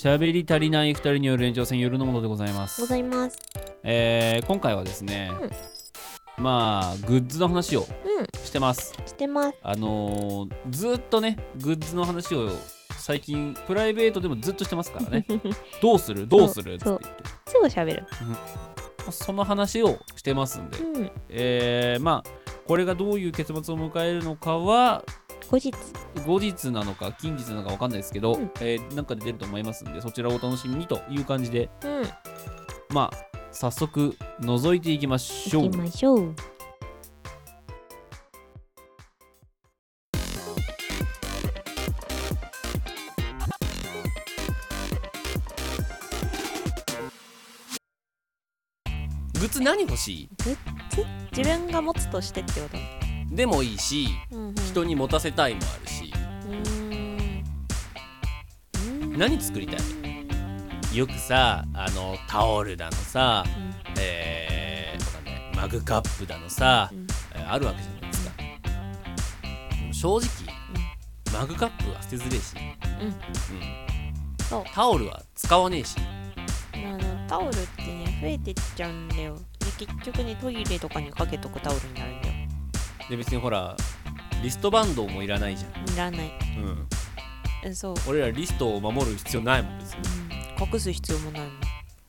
喋り足りない二人による延長戦夜のものでございます。ございます。えー今回はですね、まあグッズの話をうしてます。んしてます。あのーずっとねグッズの話を最近プライベートでもずっとしてますからね。どうする？どうする？って言って。すぐ喋る。その話をしてますんで、うん。えーまあこれがどういう結末を迎えるのかは後日。後日なのか近日なのか分かんないですけど、うん。えーなんかで出ると思いますんでそちらをお楽しみにという感じでうん。まあ早速覗いていきましょう。行きましょう。グッズ何欲しい？自分が持つとしてってこと？でもいいしうんうん。人に持たせたいもあるし。うーん。何作りたい？よくさあのタオルだのさえー、とかねマグカップだのさ、うん。えーあるわけじゃないですか、正直、マグカップは捨てづれえし、うん。タオルは使わねえし。あのタオルってね増えてっちゃうんだよ。で結局ねトイレとかにかけとくタオルになるで別にほらリストバンドもいらないじゃん、いらない。うん、えそう、俺らリストを守る必要ないもん別に。うん、隠す必要もないもん。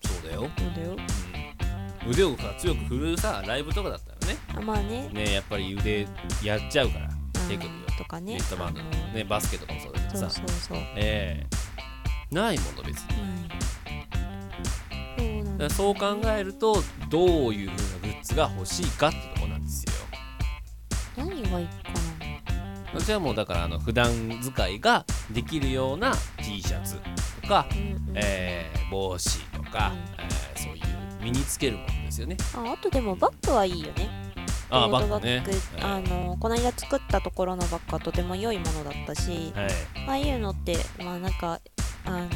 そうだよ、そうだよ。うん、腕をさ強く振るさライブとかだったらね。あまあね。ねやっぱり腕やっちゃうから手首をうんとかね。リストバンドのあのねバスケとかもそうだけそうどさ。そうそうええ。ないもの別に。そうなんだ。だからそう考えるとどういう風なグッズが欲しいかってとこ私はもうだからあの普段使いができるような T シャツとか、えー帽子とか、うん。えーそういう身につけるものですよね。ああとでもバッグはいいよね。あバッグね。あはい。のこの間作ったところのバッグはとても良いものだったし、はい。ああいうのってまあなんかあの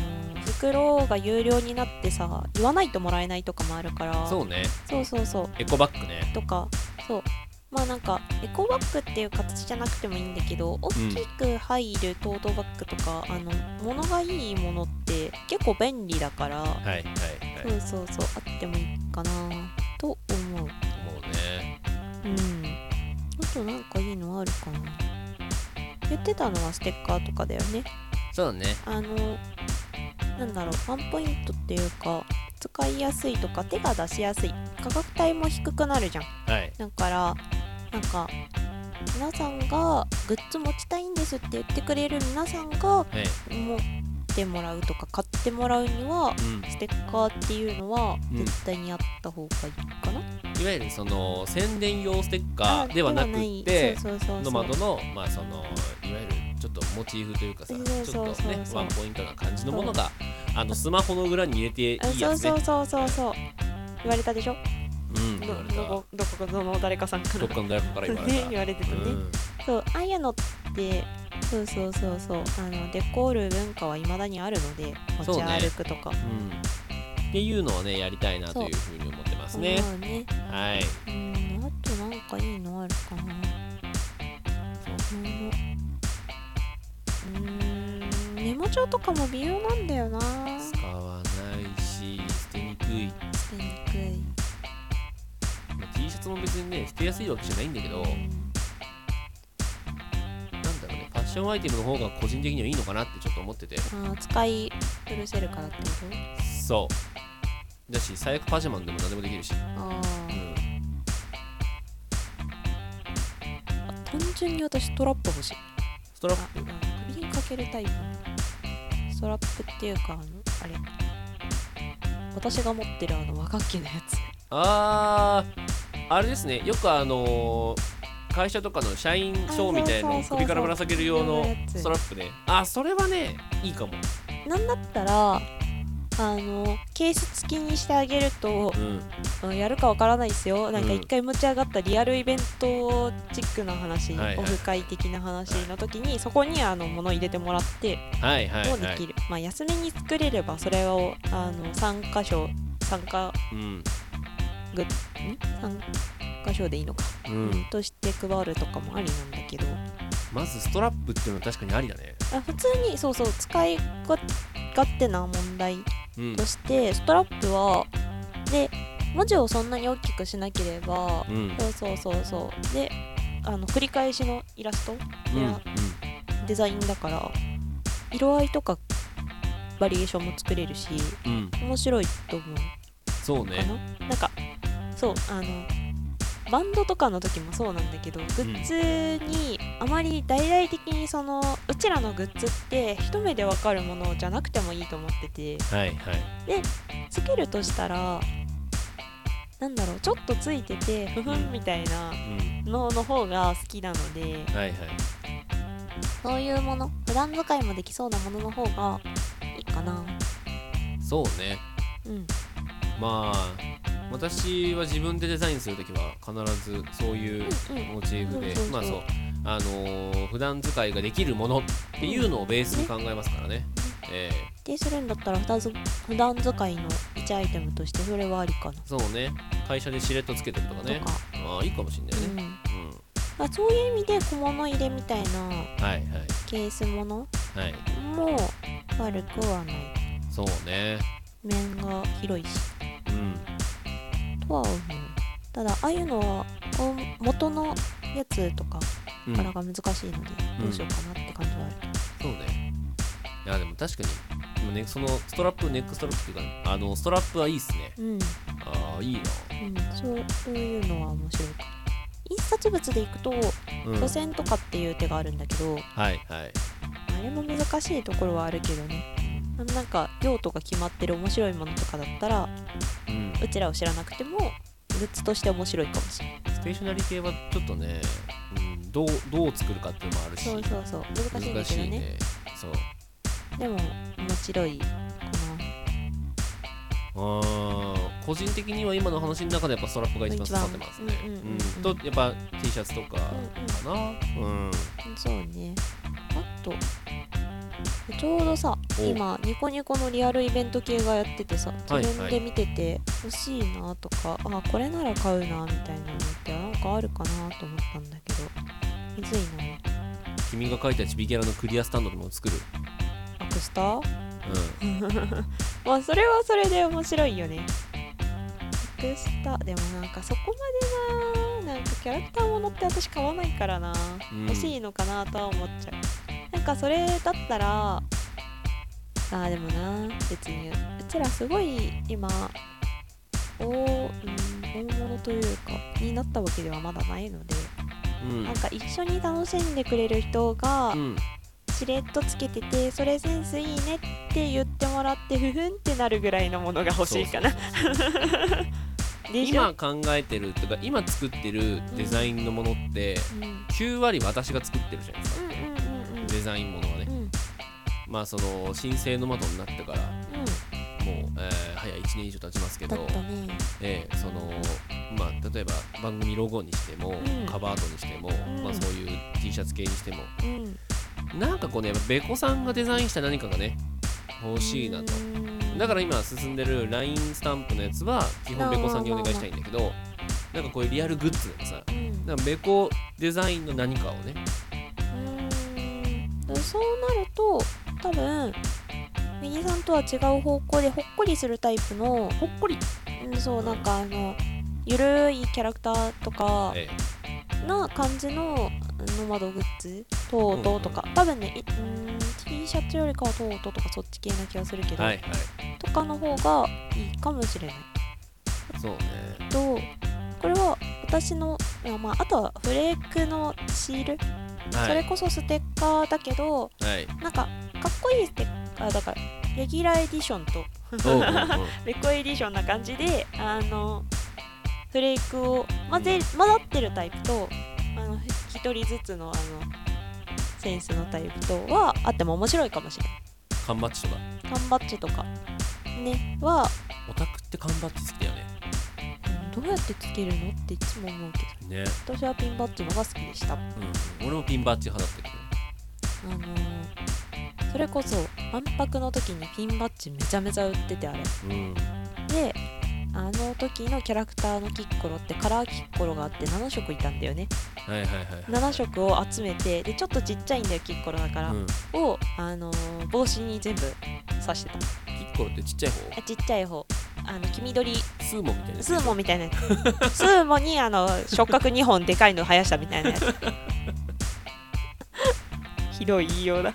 袋が有料になってさ言わないともらえないとかもあるから。そうね。そうそうそう。エコバッグね。とか。そうまあなんかエコバッグっていう形じゃなくてもいいんだけど大きく入るトートバッグとか、あの物がいいものって結構便利だから、はいはいはい。そうそうそうあってもいいかなと思う。もうね。うん。あとなんかいいのあるかな。言ってたのはステッカーとかだよね。そうだね。あのなんだろうワンポイントっていうか使いやすいとか手が出しやすい。価格帯も低くなるじゃん。はい。だからなんか皆さんがグッズ持ちたいんですって言ってくれる皆さんがはい。持ってもらうとか買ってもらうにはうん。ステッカーっていうのはうん。絶対にあった方がいいかな、いわゆるその宣伝用ステッカあーではなくい。てノマドのまあそのいわゆるちょっとモチーフというかさちそうそうょっとねワンポイントな感じのものがあのスマホの裏に入れていいあやつね。そうそうそうそうそう。言われたでしょ？どこどこどの誰かさんから。どっかの誰かから言われねた言われてたね、うん。そうああいうのってそうそうそうそうあのデコール文化は未だにあるので持ち歩くとか。うん。っていうのをねやりたいなというふうに思ってますね。ね。はい。うんあとなんかいいのあるかな。そうんメモ帳とかも微妙なんだよなね捨てやすいわけじゃないんだけどなんだろうねファッションアイテムの方が個人的にはいいのかなってちょっと思ってて。あー使い古せるからってこそう。だし最悪パジャマでも何でもできるし、とあうーん、あ単純に私ストラップ欲しい。あストラップ？あ首にかけるタイプ。ストラップっていうかあのあれ。私が持ってるあの和楽器のやつ。あーあれですねよくあのー会社とかの社員証みたいな首からぶら下げる用のストラップね。あそれはねいいかも。なんだったらあのケース付きにしてあげるとうん。うんやるかわからないですよ。なんかうん。一回持ち上がったリアルイベントチックな話、はいはい。オフ会的な話の時にそこにあの物入れてもらってはいはいもできる、はいまあ安めに作れればそれをあの3箇所3かうんん3箇所でいいのか、ううん。んとして配るとかもありなんだけど。まずストラップっていうのは確かにありだね。あ普通にそうそう使い勝手な問題うん。としてストラップはで文字をそんなに大きくしなければうん。そうそうそうそう。であの繰り返しのイラストうんやデザインだから色合いとかバリエーションも作れるしうん。うん面白いと思う。かそうね。な？なんかそうあのバンドとかの時もそうなんだけどグッズにあまり大々的にそのうちらのグッズって一目でわかるものじゃなくてもいいと思ってて。はいはい。つけるとしたらなんだろうちょっとついててふふんみたいなうん。のの方が好きなので。はいはい。そういうもの普段使いもできそうなものの方がいいかな。そうね。うん。まあ私は自分でデザインするときは必ずそういうモチーフでまあそうあのー普段使いができるものっていうのをベースに考えますからね。ええ。指定するんだったら普段ず普段使いの1アイテムとしてそれはありかな。そうね。会社でしれっとつけてるとかね。とか、ああいいかもしんないね。うん。うん。まあ、そういう意味で小物入れみたいなケースものはい。も悪くはない。そうね。面が広いし。うんとは思うただああいうのはお元のやつとかうん。からが難しいのでどうしようかなって感じはある、そうね。いやでも確かにでもねそのストラップネックストラップっていうかあのストラップはいいっすね。うん。ああいいな。うん、そうそういうのは面白い。か印刷物でいくとうん。書線とかっていう手があるんだけど、はいはい。あれも難しいところはあるけどねあのなんか用途が決まってる面白いものとかだったらうん。うちらを知らなくてもグッズとして面白いかもしれない。ステーショナリー系はちょっとね、うん、どうどう作るかっていうのもあるしそうそうそう。難しいんだけどね。ね。そう。でも面白いかあー個人的には今の話の中でやっぱストラップが一番刺さってますね。うんうんうんうんうんとやっぱ T シャツとかかな。うんなそうね。あとちょうどさお今ニコニコのリアルイベント系がやっててさはい自分で見てて欲しいなとか、あこれなら買うなみたいなのってなんかあるかなと思ったんだけどむずいな。君が書いたちびキャラのクリアスタンドでも作る。アクスター？う まあそれはそれで面白いよね。アクスタでもなんかそこまでななんかキャラクターものって私買わないからな、うん。欲しいのかなとは思っちゃうかそれだったらあーでもな別にうちらすごい今大,、うん、大物というかになったわけではまだないので、んうん。なんか一緒に楽しんでくれる人がうん。しれっとつけててそれセンスいいねって言ってもらってふふんってなるぐらいのものが欲しいかな。今考えてるとか今作ってるデザインのものってうん。うん。9割私が作ってるじゃないですかデザインものはね。まあその申請の窓になってからもう、えー早い1年以上経ちますけどね。ええそのまあ例えば番組ロゴにしても、ん。カバーアートにしても、ん。まあ、そういう T シャツ系にしても。うん。なんかこうねやっぱベコさんがデザインした何かがね欲しいなと。だから今進んでる LINE スタンプのやつは基本ベコさんにお願いしたいんだけどなんかこういうリアルグッズでもさうん。なんかベコデザインの何かをねうんそうなると多分右さんとは違う方向でほっこりするタイプの、ほっこり、うん、そうなんかあのゆるいキャラクターとかえな感じのノマドグッズ？トートとか、多分ねいうん T シャツよりかはトートとかそっち系な気がするけど、えはいはい。とかの方がいいかもしれない。そうね。とこれは私のまああとはフレークのシール、はい。それこそステッカーだけどはい。なんかかっこいいステッカーだからレギュラーエディションと レコエディションな感じであのフレークを混ぜ混ざってるタイプとあの一人ずつのあのセンスのタイプとはあっても面白いかもしれない。缶バッジとか。缶バッジとかねはオタクって缶バッジ好きだよね。うんどうやってつけるのっていつも思うけど。ね。私はピンバッジのが好きでした。あうん。俺もピンバッジ派だったけど。のーそれこそ万博の時にピンバッジめちゃめちゃ売っててあれ。うん。であの時のキャラクターのキッコロってカラーキッコロがあって7色いたんだよね。はいはいはい7色を集めてでちょっとちっちゃいんだよキッコロだから、うん、を、あのー帽子に全部刺してた。キッコロってちっちゃい方？あちっちゃい方あの黄緑。スーモみたいなスーモみたいな。やつスーモにあの触覚2本でかいの生やしたみたいなやつ。ひどい言いようだ。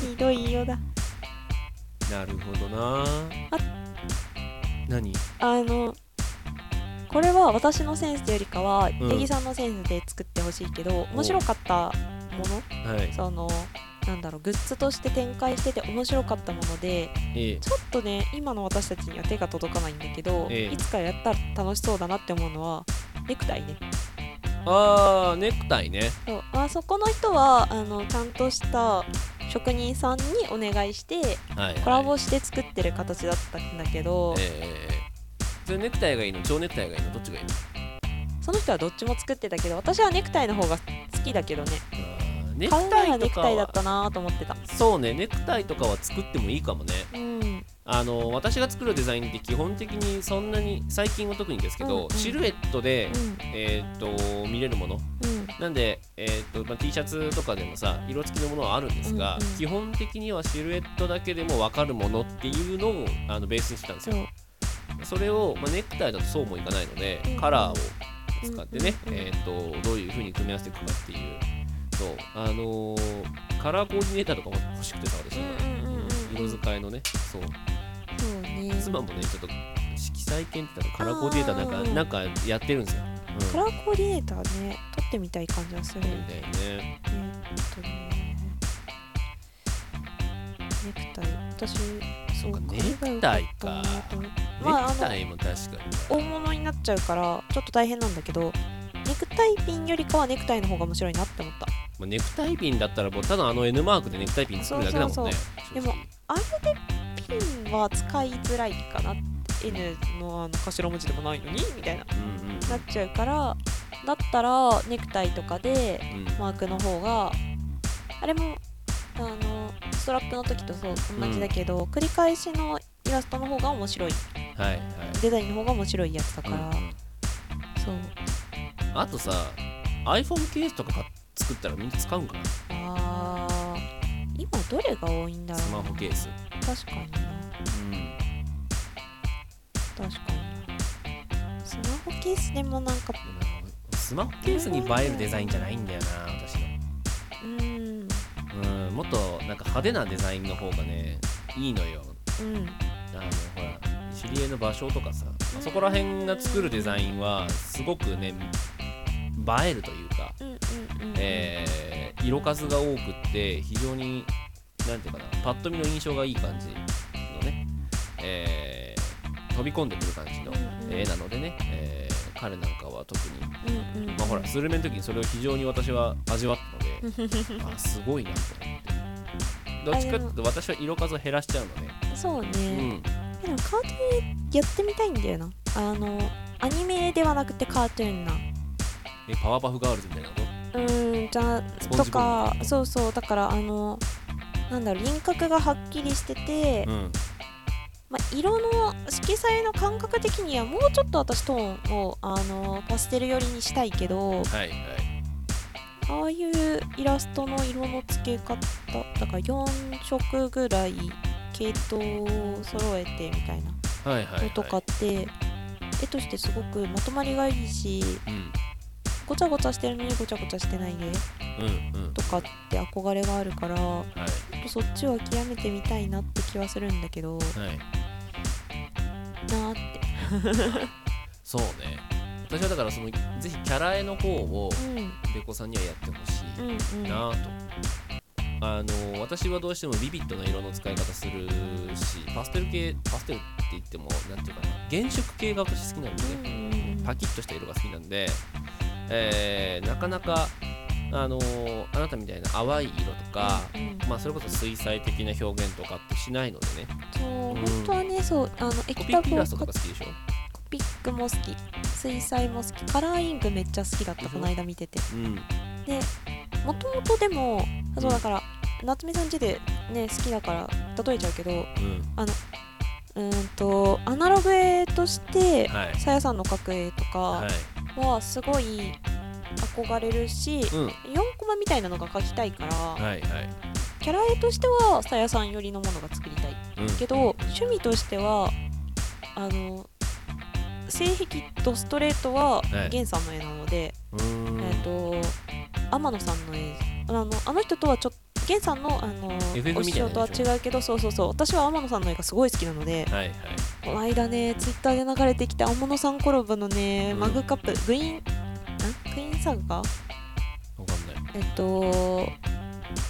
ひどい言いようだ。なるほどな。何？あのこれは私のセンスというよりかは、ん。八木さんのセンスで作ってほしいけど面白かったもの？はい。そのなんだろうグッズとして展開してて面白かったものでええ。ちょっとね今の私たちには手が届かないんだけど、ええ。いつかやったら楽しそうだなって思うのはネクタイね。あーネクタイね。そう。あそこの人はあのちゃんとした職人さんにお願いしてはい、はい、コラボして作ってる形だったんだけど、ええそれネクタイがいいの？蝶ネクタイがいいの？どっちがいいの？その人はどっちも作ってたけど私はネクタイの方が好きだけどねネクタイとかならネクタイだっはたなと思ってた。そうねネクタイとかは作ってもいいかもね。うん。あの私が作るデザインって基本的にそんなに最近は特にですけど、うんうん。シルエットで、うん。えーっと見れるもの。うん。なんで、えーっとまあ、T シャツとかでもさ色付きのものはあるんですが、うんうん基本的にはシルエットだけでも分かるものっていうのをあのベースにしてたんですよ。それを、まあ、ネクタイだとそうもいかないので、カラーを使ってね、えーっとどういう風に組み合わせていくかっていうそう。あのーカラーコーディネーターとかも欲しくてさ私も、うんうんうんうん色使いのね。そう。そうね。妻もねちょっと色彩検ってカラーコーディネーターなんかなんかやってるんですよ、うん、カラーコーディネーターね撮ってみたい感じはするみたいね。えーっとね。ネクタイ。私そうかネクタイか。ネクタイも確かに。大物になっちゃうからちょっと大変なんだけどネクタイピンよりかはネクタイの方が面白いなって思ったまあ、ネクタイピンだったらもうただあの N マークでネクタイピン作るだけだもんね。でもあれでピンは使いづらいかな N のあの頭文字でもないのにみたいな。うんうんなっちゃうからだったらネクタイとかでうん。マークの方があれもあのストラップの時とそう同じだけど、繰り返しのイラストの方が面白い。はいはい。デザインの方が面白いやつだから、うんうん。そう。あとさ iPhone ケースとか買っ作ったらみんな使うんかな？あー今どれが多いんだろスマホケース。確かにな。うん確かに。なスマホケースでもなんかスマホケースに映えるデザインじゃないんだよな私の。うん。うん。もっとなんか派手なデザインの方がねいいのよ。うん。あのほら知り合いの場所とかさあそこら辺が作るデザインはすごくね映えるというえー色数が多くって非常になんていうかなパッと見の印象がいい感じのね、えー飛び込んでくる感じの絵なのでね、えー彼なんかは特に。まあほらスルメの時にそれを非常に私は味わったので あすごいなと思って。どっちかっていうと私は色数を減らしちゃうので、そうね、うん、でもカートゥーンやってみたいんだよな。あのアニメではなくてカートゥーンな。えパワーパフガールズみたいなうーんじゃとかそうそうだからあのなんだろう輪郭がはっきりしてて、うん。まあ、色の色彩の感覚的にはもうちょっと私トーンをあのパステル寄りにしたいけどはいはい。ああいうイラストの色の付け方だから4色ぐらい系統を揃えてみたいなはいはい、はい、のとかって絵としてすごくまとまりがいいしうんごちゃごちゃしてるのにごちゃごちゃしてないでうんうん。とかって憧れがあるからはい。そっちを極めてみたいなって気はするんだけどはい。なーって。そうね。私はだからそのぜひキャラ絵の方をうん。ベコさんにはやってほしうんうん。いなぁと、あの私はどうしてもビビッドな色の使い方するしパステル系パステルって言ってもなんていうかな原色系が私好きなんでね、うんうん。パキッとした色が好きなんで、えーなかなかあのあなたみたいな淡い色とか、うんまあ、それこそ水彩的な表現とかってしないのでね。そう、うん本当はねそうあの液コピタブーピラストとかコ好きでしょ？ピックも好き。水彩も好き。カラーインクめっちゃ好きだったこの間見てて。うん。でもともとでもそうだから、夏目さんちでね好きだから例えちゃうけどうん。うーんとアナログ絵としてはい。さやさんの描く絵とかはいはすごい憧れるし、うん。4コマみたいなのが描きたいから、はいはい。キャラ絵としてはさやさん寄りのものが作りたい。うん。けど趣味としてはあの性癖とストレートははい。源さんの絵なので、うーん。えっ、と天野さんの絵。あのあの人とはちょっと源さんのあのお師匠とは違うけどそうそうそう。私は天野さんの絵がすごい好きなのではいはい。この間ねツイッターで流れてきた天野さんコラボのね、うん。マグカップグイーンんクイーンサガわかんない。えっと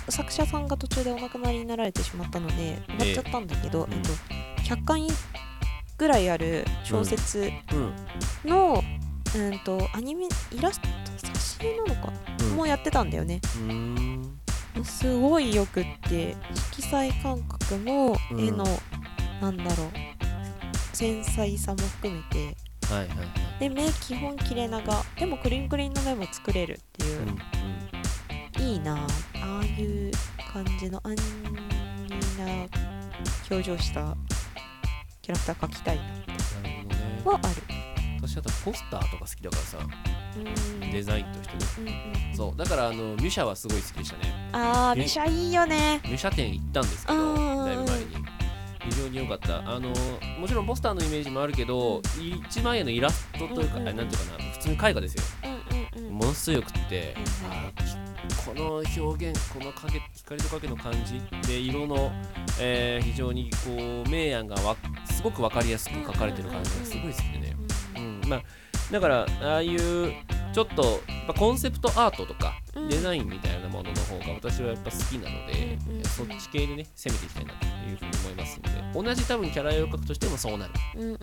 作者さんが途中でお亡くなりになられてしまったので終わっちゃったんだけど、ええ。えっと、100巻ぐらいある小説うん。の、うん、とアニメイラスト挿絵なのか、うん。もうやってたんだよねすごいよくって色彩感覚もうん。絵の、なんだろう繊細さも含めて。はいはいはい。で目基本切れ長。でもクリンクリンの目も作れるっていう。うん、いいな。ああいう感じのアンニな表情したキャラクター描きたいななるほどね。はある。私だとポスターとか好きだからさ。うんデザインとしてね。そう。だからあのミュシャはすごい好きでしたね。あーえミシャいいよね。ミュシャ店行ったんですけうどんだいぶ前に。非常に良かった。あのもちろんポスターのイメージもあるけど一枚絵のイラストというか、うんうんあなんていうかな普通に絵画ですよ。うんうんうん。ものすごいよくって、この表現この影光と影の感じで色の、えー非常にこう明暗がわすごく分かりやすく描かれてる感じがすごい好きでね、うん。まあ、だからああいうちょっとやっぱコンセプトアートとかうん。デザインみたいなものの方が私はやっぱ好きなので、うんうんうん。そっち系でね攻めていきたいなというふうに思いますので。同じ多分キャラ絵を描くとしてもそうなる。うんうんうん。い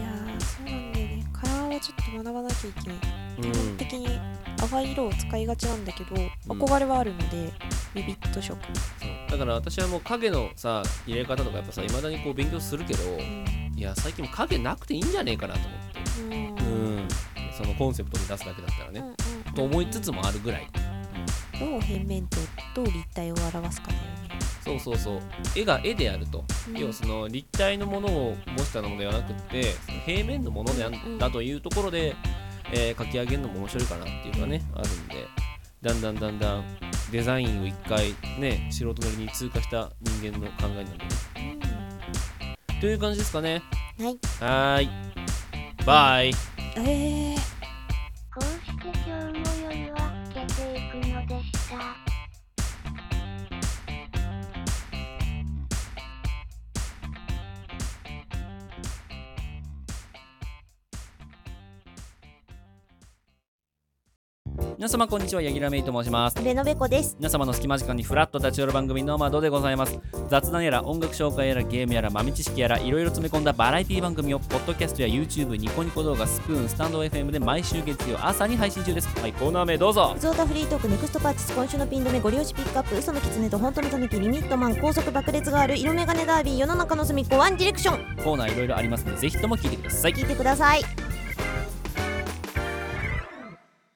やーそうなんだよね。カラーはちょっと学ばなきゃいけない。うん。基本的に淡い色を使いがちなんだけど、うん。憧れはあるのでビビット色、そう。だから私はもう影のさ入れ方とかやっぱさいまだにこう勉強するけどうん。いや最近もう影なくていいんじゃねえかなと思ってうん。うんそのコンセプトに出すだけだったらね、うんうんと思いつつもあるぐらい、どう平面とどう立体を表すかだよね、そうそうそう。絵が絵であると、うん。要はその立体のものを模したのではなくって平面のものであんうんうんだというところで、えー描き上げるのも面白いかなっていうのがねあるんで。だんだんだんだんデザインを一回ね素人なりに通過した人間の考えなんでね。という感じですかね。うんはい。はーいバイ皆様こんにちはヤギラメイと申します。レノベコです。皆様の隙間時間にフラッと立ち寄る番組の窓でございます。雑談やら音楽紹介やらゲームやら豆知識やらいろいろ詰め込んだバラエティ番組をポッドキャストや YouTube ニコニコ動画スプーンスタンド FM で毎週月曜朝に配信中です。はいコーナー名どうぞ。ゾータフリートークネクストパーチス今週のピン止めご利用しピックアップ嘘の狐と本当のタヌキリミットマン高速爆裂ガール色眼鏡ダービー世の中の隅っこワンディレクション。コーナーいろいろありますのでぜひとも聞いてください。聞いてください。